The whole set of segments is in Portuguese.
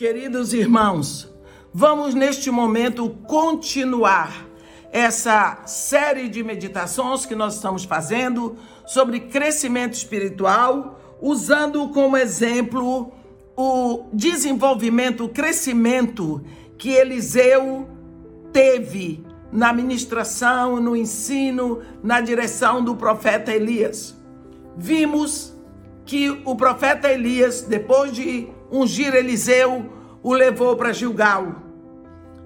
Queridos irmãos, vamos neste momento continuar essa série de meditações que nós estamos fazendo sobre crescimento espiritual, usando como exemplo o desenvolvimento, o crescimento que Eliseu teve na ministração, no ensino, na direção do profeta Elias. Vimos que o profeta Elias, depois de ungir Eliseu, o levou para Gilgal,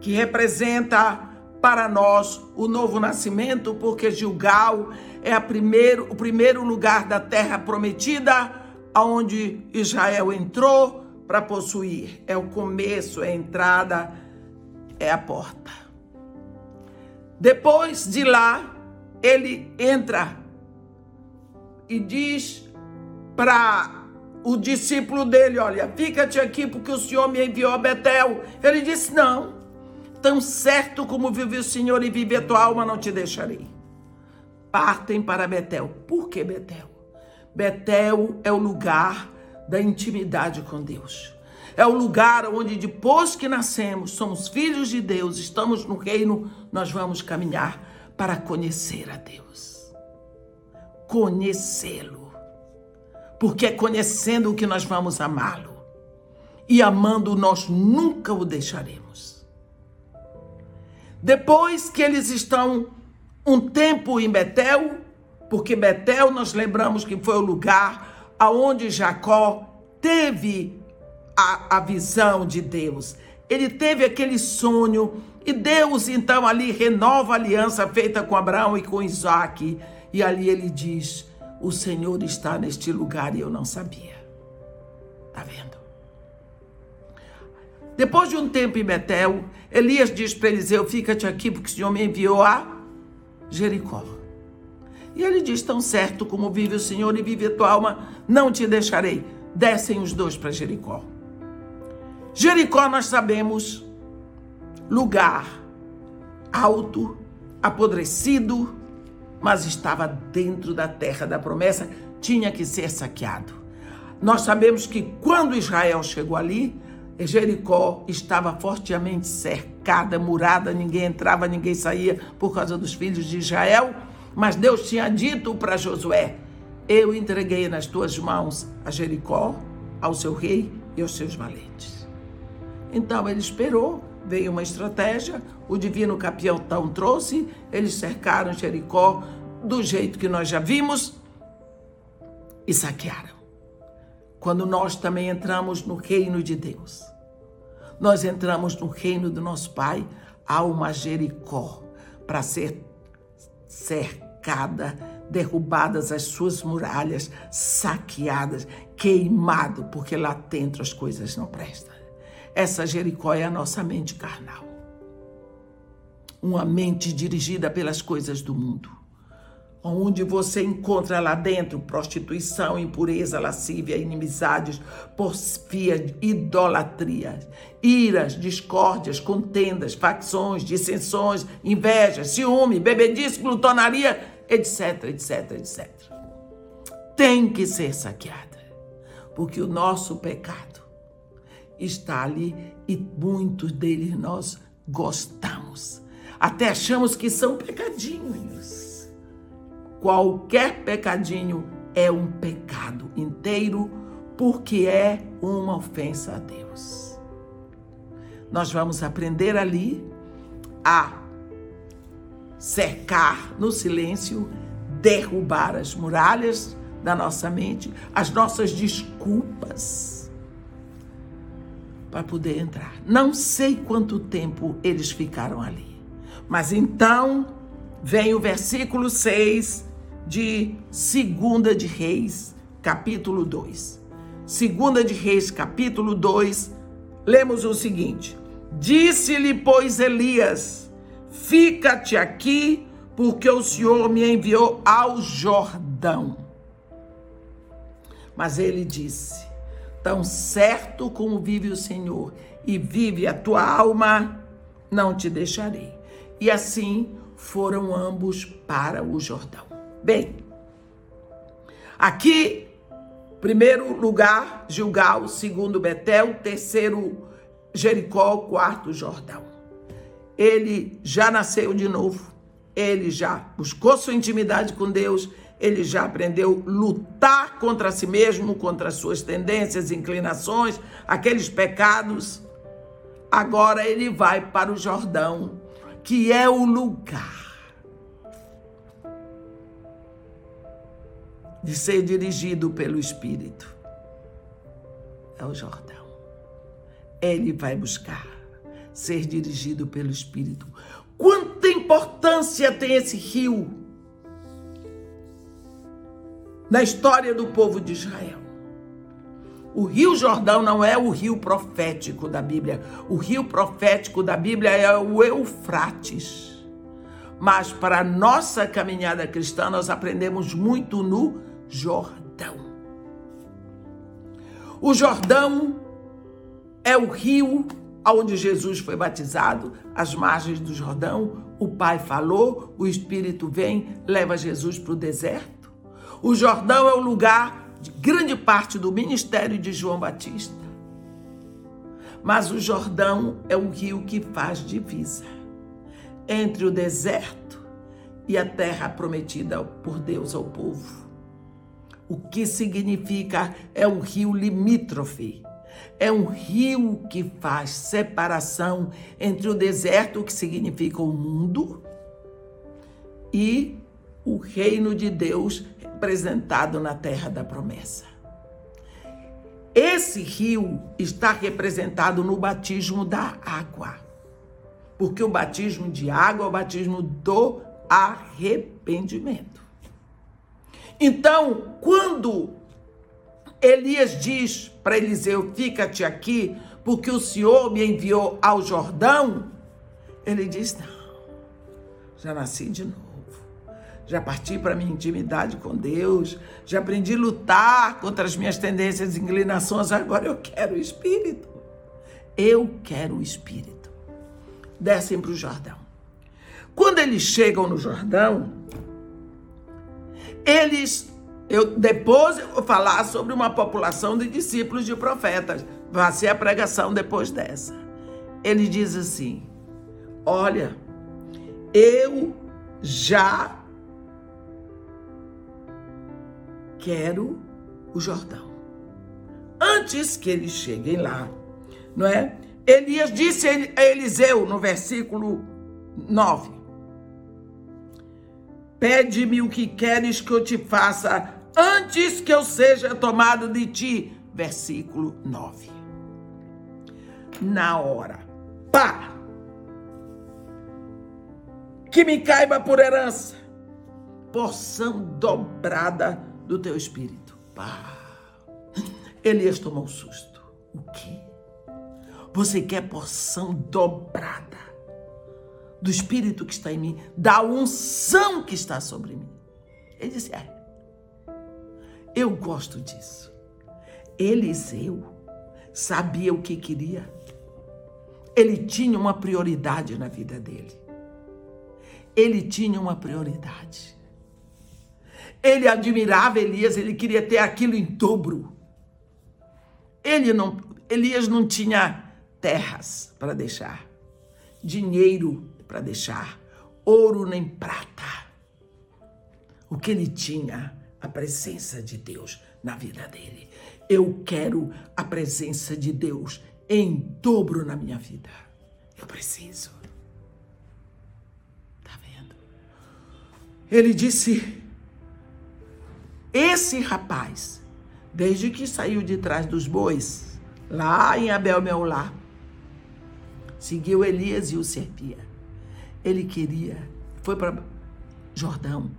que representa para nós o novo nascimento, porque Gilgal é primeiro, o primeiro lugar da terra prometida, aonde Israel entrou para possuir. É o começo, é a entrada, é a porta. Depois de lá, ele entra e diz para o discípulo dele: Olha, fica-te aqui porque o Senhor me enviou a Betel. Ele disse: Não, tão certo como vive o Senhor e vive a tua alma, não te deixarei. Partem para Betel. Por que Betel? Betel é o lugar da intimidade com Deus. É o lugar onde, depois que nascemos, somos filhos de Deus, estamos no reino, nós vamos caminhar para conhecer a Deus. Conhecê-lo. Porque é conhecendo que nós vamos amá-lo. E amando, nós nunca o deixaremos. Depois que eles estão um tempo em Betel, porque Betel nós lembramos que foi o lugar aonde Jacó teve a, a visão de Deus. Ele teve aquele sonho e Deus então ali renova a aliança feita com Abraão e com Isaac. E ali ele diz: O Senhor está neste lugar e eu não sabia. Tá vendo? Depois de um tempo em Betel, Elias diz para Eliseu: Fica-te aqui, porque o Senhor me enviou a Jericó. E ele diz: Tão certo como vive o Senhor e vive a tua alma, não te deixarei. Descem os dois para Jericó. Jericó, nós sabemos, lugar alto, apodrecido, mas estava dentro da terra da promessa, tinha que ser saqueado. Nós sabemos que quando Israel chegou ali, Jericó estava fortemente cercada, murada, ninguém entrava, ninguém saía por causa dos filhos de Israel. Mas Deus tinha dito para Josué: Eu entreguei nas tuas mãos a Jericó, ao seu rei e aos seus valentes. Então ele esperou, veio uma estratégia, o divino capitão trouxe, eles cercaram Jericó do jeito que nós já vimos e saquearam. Quando nós também entramos no reino de Deus, nós entramos no reino do nosso Pai, há uma Jericó para ser cercada, derrubadas as suas muralhas, saqueadas, queimado, porque lá dentro as coisas não prestam. Essa Jericó é a nossa mente carnal. Uma mente dirigida pelas coisas do mundo onde você encontra lá dentro prostituição, impureza, lascívia, inimizades, porfia, idolatria, iras, discórdias, contendas, facções, dissensões, inveja, ciúme, bebedice, glutonaria, etc, etc, etc. Tem que ser saqueada, porque o nosso pecado está ali e muitos deles nós gostamos. Até achamos que são pecadinhos Qualquer pecadinho é um pecado inteiro, porque é uma ofensa a Deus. Nós vamos aprender ali a cercar no silêncio, derrubar as muralhas da nossa mente, as nossas desculpas para poder entrar. Não sei quanto tempo eles ficaram ali. Mas então vem o versículo 6 de Segunda de Reis, capítulo 2. Segunda de Reis, capítulo 2, lemos o seguinte: Disse-lhe, pois, Elias: Fica-te aqui, porque o Senhor me enviou ao Jordão. Mas ele disse: Tão certo como vive o Senhor e vive a tua alma, não te deixarei. E assim foram ambos para o Jordão. Bem, aqui, primeiro lugar, Gilgal, segundo Betel, terceiro Jericó, quarto Jordão. Ele já nasceu de novo, ele já buscou sua intimidade com Deus, ele já aprendeu lutar contra si mesmo, contra as suas tendências, inclinações, aqueles pecados. Agora ele vai para o Jordão, que é o lugar de ser dirigido pelo Espírito. É o Jordão. Ele vai buscar ser dirigido pelo Espírito. Quanta importância tem esse rio na história do povo de Israel? O Rio Jordão não é o rio profético da Bíblia. O rio profético da Bíblia é o Eufrates. Mas para a nossa caminhada cristã, nós aprendemos muito no Jordão. O Jordão é o rio onde Jesus foi batizado, às margens do Jordão. O Pai falou, o Espírito vem, leva Jesus para o deserto. O Jordão é o lugar de grande parte do ministério de João Batista. Mas o Jordão é o rio que faz divisa entre o deserto e a terra prometida por Deus ao povo. O que significa é um rio limítrofe. É um rio que faz separação entre o deserto, que significa o mundo, e o reino de Deus representado na terra da promessa. Esse rio está representado no batismo da água. Porque o batismo de água é o batismo do arrependimento. Então, quando Elias diz para Eliseu: Fica-te aqui, porque o Senhor me enviou ao Jordão, ele diz: Não, já nasci de novo. Já parti para minha intimidade com Deus, já aprendi a lutar contra as minhas tendências e inclinações, agora eu quero o Espírito. Eu quero o Espírito. Descem para o Jordão. Quando eles chegam no Jordão, eles, eu depois eu vou falar sobre uma população de discípulos de profetas. Vai ser a pregação depois dessa. Ele diz assim: Olha, eu já quero o Jordão. Antes que eles cheguem lá, não é? Elias disse a Eliseu no versículo 9: Pede-me o que queres que eu te faça antes que eu seja tomado de ti. Versículo 9. Na hora, pá, que me caiba por herança, porção dobrada do teu espírito. Pá. Elias tomou um susto. O quê? Você quer porção dobrada? do Espírito que está em mim, da unção que está sobre mim. Ele disse: É, eu gosto disso. Eliseu sabia o que queria. Ele tinha uma prioridade na vida dele. Ele tinha uma prioridade. Ele admirava Elias, ele queria ter aquilo em dobro. Ele não, Elias não tinha terras para deixar, dinheiro para deixar ouro nem prata. O que ele tinha, a presença de Deus na vida dele. Eu quero a presença de Deus em dobro na minha vida. Eu preciso. Tá vendo? Ele disse: Esse rapaz, desde que saiu de trás dos bois, lá em Abel Meolá, seguiu Elias e o servia. Ele queria, foi para Jordão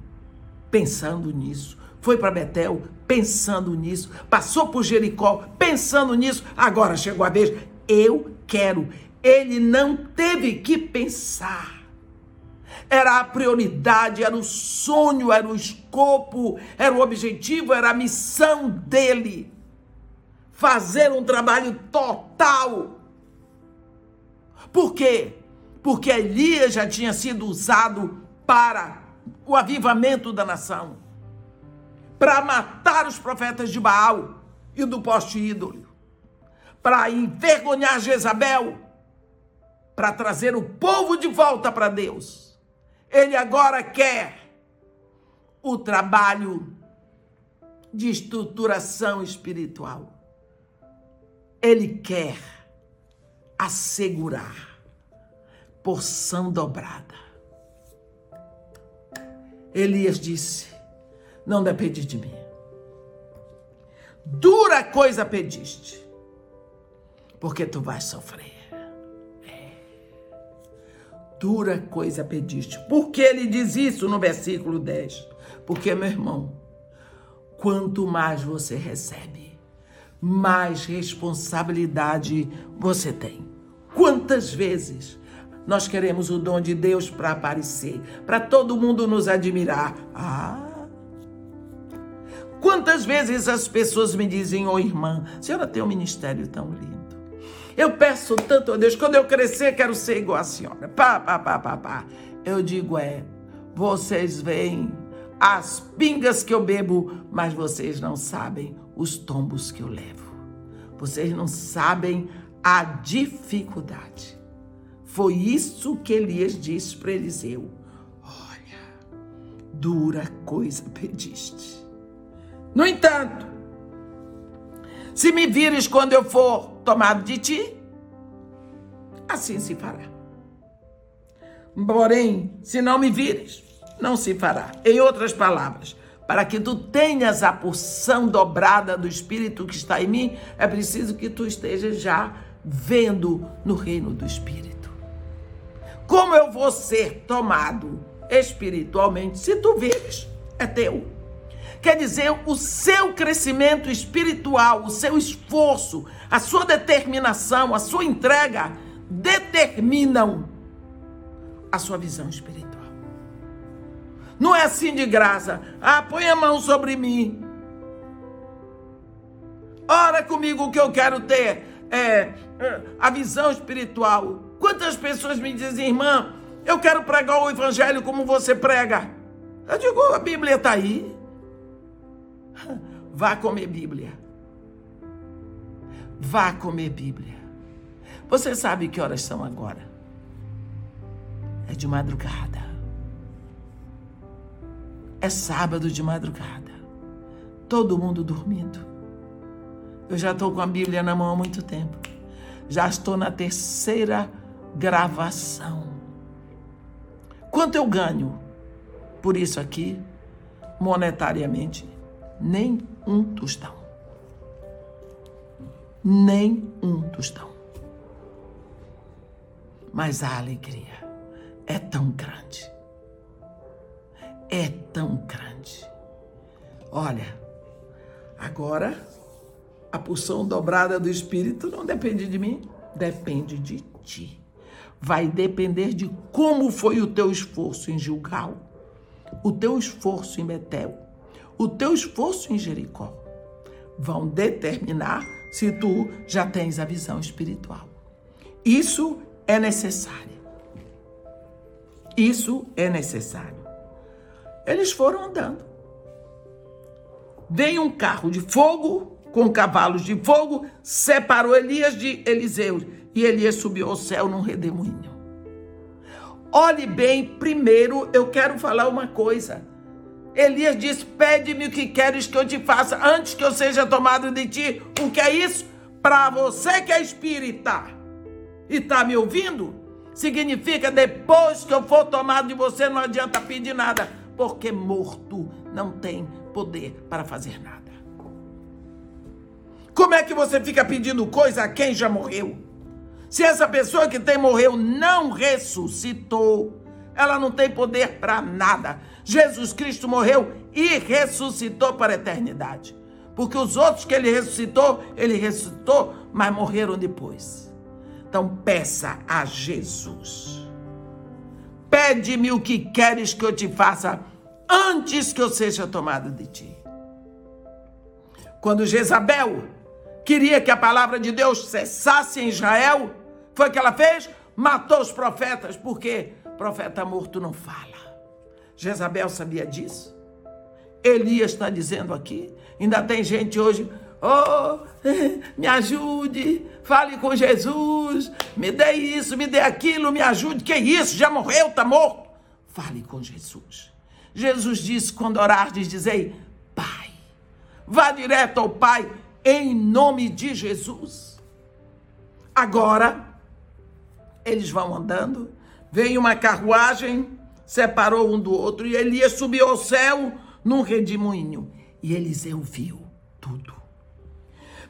pensando nisso, foi para Betel pensando nisso, passou por Jericó pensando nisso, agora chegou a vez, eu quero. Ele não teve que pensar. Era a prioridade, era o sonho, era o escopo, era o objetivo, era a missão dele. Fazer um trabalho total. Por quê? porque Elias já tinha sido usado para o avivamento da nação, para matar os profetas de Baal e do poste ídolo, para envergonhar Jezabel, para trazer o povo de volta para Deus. Ele agora quer o trabalho de estruturação espiritual. Ele quer assegurar porção dobrada. Elias disse: Não depende de mim. Dura coisa pediste, porque tu vais sofrer. Dura coisa pediste. Por que ele diz isso no versículo 10? Porque, meu irmão, quanto mais você recebe, mais responsabilidade você tem. Quantas vezes nós queremos o dom de Deus para aparecer, para todo mundo nos admirar? Ah! Quantas vezes as pessoas me dizem, ô oh, irmã, a senhora tem um ministério tão lindo. Eu peço tanto a Deus, quando eu crescer, quero ser igual a senhora. Pá, pá, pá, pá, pá. Eu digo, é, vocês veem as pingas que eu bebo, mas vocês não sabem os tombos que eu levo. Vocês não sabem a dificuldade. Foi isso que Elias disse para Eliseu. Olha, dura coisa pediste. No entanto, se me vires quando eu for tomado de ti, assim se fará. Porém, se não me vires, não se fará. Em outras palavras, para que tu tenhas a porção dobrada do Espírito que está em mim, é preciso que tu estejas já vendo no reino do Espírito. Como eu vou ser tomado espiritualmente se tu vires? É teu. Quer dizer, o seu crescimento espiritual, o seu esforço, a sua determinação, a sua entrega determinam a sua visão espiritual. Não é assim de graça. Ah, põe a mão sobre mim. Ora comigo que eu quero ter é, é, a visão espiritual. Quantas pessoas me dizem, irmã, eu quero pregar o evangelho como você prega. Eu digo, a Bíblia está aí. Vá comer Bíblia. Vá comer Bíblia. Você sabe que horas são agora? É de madrugada. É sábado de madrugada. Todo mundo dormindo. Eu já estou com a Bíblia na mão há muito tempo. Já estou na terceira gravação. Quanto eu ganho por isso aqui, monetariamente? Nem um tostão. Nem um tostão. Mas a alegria é tão grande é tão grande. Olha, agora a porção dobrada do Espírito não depende de mim, depende de ti. Vai depender de como foi o teu esforço em Gilgal, o teu esforço em Betel, o teu esforço em Jericó. Vão determinar se tu já tens a visão espiritual. Isso é necessário. Isso é necessário. Eles foram andando. Veio um carro de fogo com cavalos de fogo, separou Elias de Eliseu e Elias subiu ao céu num redemoinho. Olhe bem, primeiro eu quero falar uma coisa. Elias diz: Pede-me o que queres que eu te faça antes que eu seja tomado de ti. O que é isso? Para você que é espírita e está me ouvindo, significa depois que eu for tomado de você, não adianta pedir nada porque morto não tem poder para fazer nada. Como é que você fica pedindo coisa a quem já morreu? Se essa pessoa que tem morreu não ressuscitou, ela não tem poder para nada. Jesus Cristo morreu e ressuscitou para a eternidade. Porque os outros que ele ressuscitou, ele ressuscitou, mas morreram depois. Então peça a Jesus. Pede-me o que queres que eu te faça antes que eu seja tomado de ti. Quando Jezabel queria que a palavra de Deus cessasse em Israel, foi o que ela fez? Matou os profetas, porque profeta morto não fala. Jezabel sabia disso. Elias está dizendo aqui. Ainda tem gente hoje Oh, me ajude, fale com Jesus, me dê isso, me dê aquilo, me ajude. Que isso? Já morreu, está morto. Fale com Jesus. Jesus disse: quando orardes, dizei, Pai. Vá direto ao Pai, em nome de Jesus. Agora, eles vão andando, vem uma carruagem, separou um do outro, e Elias subiu ao céu num redemoinho. E Eliseu viu tudo.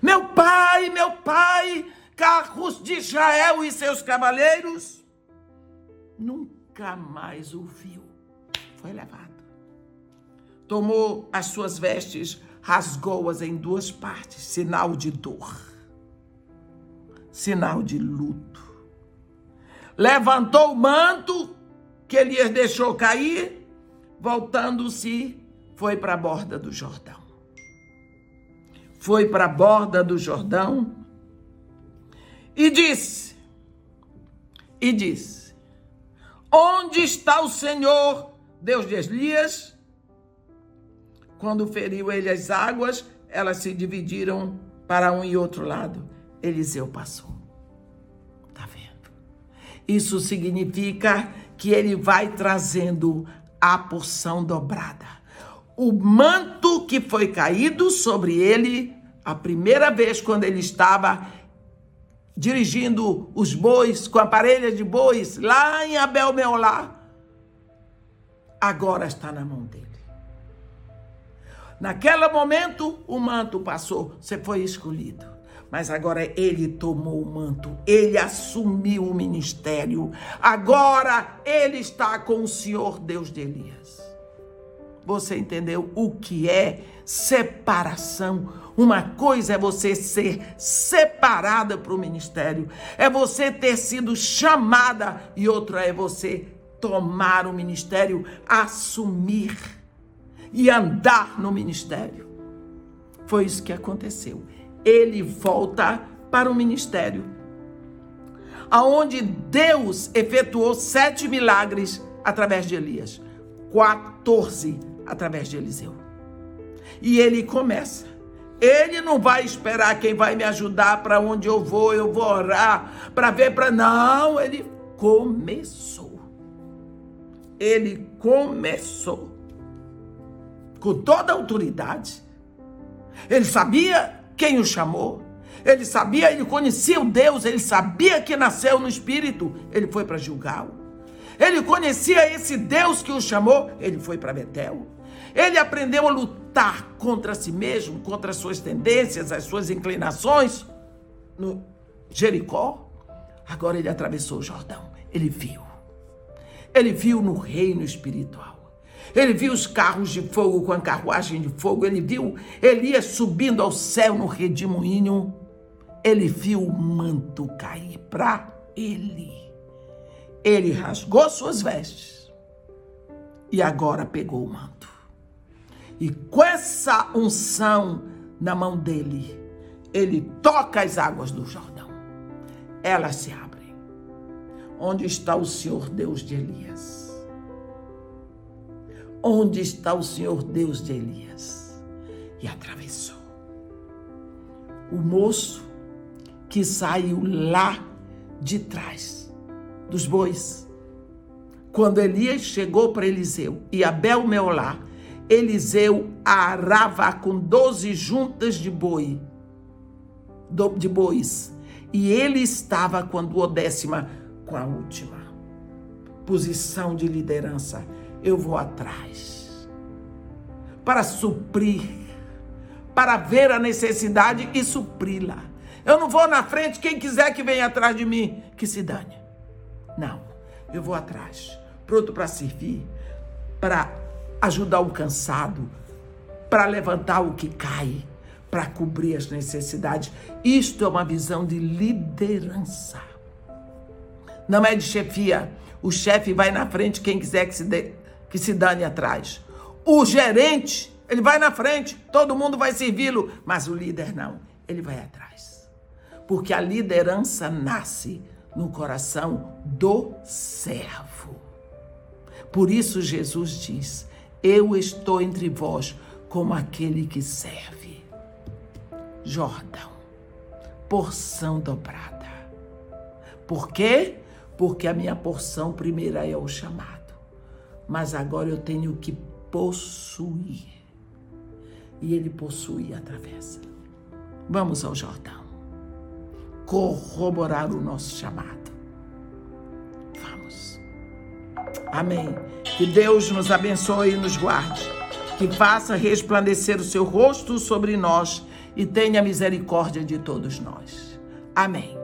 Meu pai, meu pai, carros de Israel e seus cavaleiros. Nunca mais o viu. Foi levado. Tomou as suas vestes, rasgou-as em duas partes, sinal de dor, sinal de luto. Levantou o manto que Elias deixou cair, voltando-se, foi para a borda do Jordão foi para a borda do Jordão e disse: E disse: Onde está o Senhor, Deus de Elias? Quando feriu ele as águas, elas se dividiram para um e outro lado. Eliseu passou. Tá vendo? Isso significa que ele vai trazendo a porção dobrada o manto que foi caído sobre ele a primeira vez quando ele estava dirigindo os bois com a parelha de bois lá em Abel Meolá, agora está na mão dele. Naquele momento o manto passou, você foi escolhido. Mas agora ele tomou o manto, ele assumiu o ministério. Agora ele está com o Senhor Deus de Elias. Você entendeu o que é separação? Uma coisa é você ser separada para o ministério, é você ter sido chamada, e outra é você tomar o ministério, assumir e andar no ministério. Foi isso que aconteceu. Ele volta para o ministério, aonde Deus efetuou sete milagres através de Elias. 14 através de Eliseu. E ele começa. Ele não vai esperar quem vai me ajudar para onde eu vou, eu vou orar para ver para não, ele começou. Ele começou com toda a autoridade. Ele sabia quem o chamou. Ele sabia, ele conhecia o Deus, ele sabia que nasceu no espírito. Ele foi para julgá-lo. Ele conhecia esse Deus que o chamou, ele foi para Betel. Ele aprendeu a lutar contra si mesmo, contra as suas tendências, as suas inclinações no Jericó. Agora ele atravessou o Jordão. Ele viu. Ele viu no reino espiritual. Ele viu os carros de fogo com a carruagem de fogo. Ele viu Elias subindo ao céu no redemoinho. Ele viu o manto cair para ele. Ele rasgou suas vestes e agora pegou o manto. E com essa unção na mão dele, ele toca as águas do Jordão. Elas se abrem. Onde está o Senhor Deus de Elias? Onde está o Senhor Deus de Elias? E atravessou. O moço que saiu lá de trás dos bois. Quando Elias chegou para Eliseu e Abel Meolá, Eliseu arava com doze juntas de boi, de bois, e ele estava com a duodécima, com a última. Posição de liderança. Eu vou atrás para suprir, para ver a necessidade e supri-la. Eu não vou na frente, quem quiser que venha atrás de mim, que se dane. Não, eu vou atrás, pronto para servir, para ajudar o cansado, para levantar o que cai, para cobrir as necessidades. Isto é uma visão de liderança. Não é de chefia. O chefe vai na frente, quem quiser que se, de, que se dane atrás. O gerente, ele vai na frente, todo mundo vai servi-lo, mas o líder não, ele vai atrás. Porque a liderança nasce no coração do servo. Por isso Jesus diz: eu estou entre vós como aquele que serve. Jordão. Porção dobrada. Por quê? Porque a minha porção primeira é o chamado. Mas agora eu tenho que possuir. E ele possui a travessa. Vamos ao Jordão. Corroborar o nosso chamado. Vamos. Amém. Que Deus nos abençoe e nos guarde. Que faça resplandecer o seu rosto sobre nós e tenha misericórdia de todos nós. Amém.